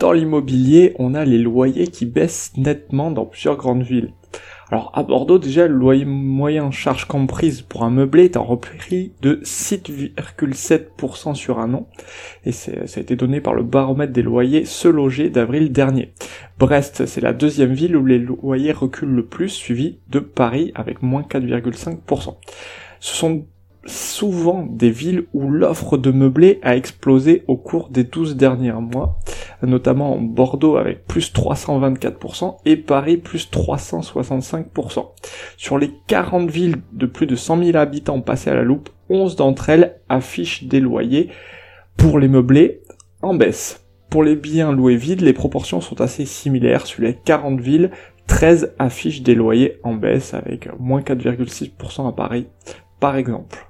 dans l'immobilier, on a les loyers qui baissent nettement dans plusieurs grandes villes. Alors à Bordeaux déjà le loyer moyen charge comprise pour un meublé est en repris de 6,7% sur un an et ça a été donné par le baromètre des loyers Se Loger d'avril dernier. Brest c'est la deuxième ville où les loyers reculent le plus suivi de Paris avec moins 4,5%. Ce sont souvent des villes où l'offre de meublé a explosé au cours des 12 derniers mois, notamment Bordeaux avec plus 324% et Paris plus 365%. Sur les 40 villes de plus de 100 000 habitants passées à la loupe, 11 d'entre elles affichent des loyers pour les meublés en baisse. Pour les biens loués vides, les proportions sont assez similaires. Sur les 40 villes, 13 affichent des loyers en baisse avec moins 4,6% à Paris, par exemple.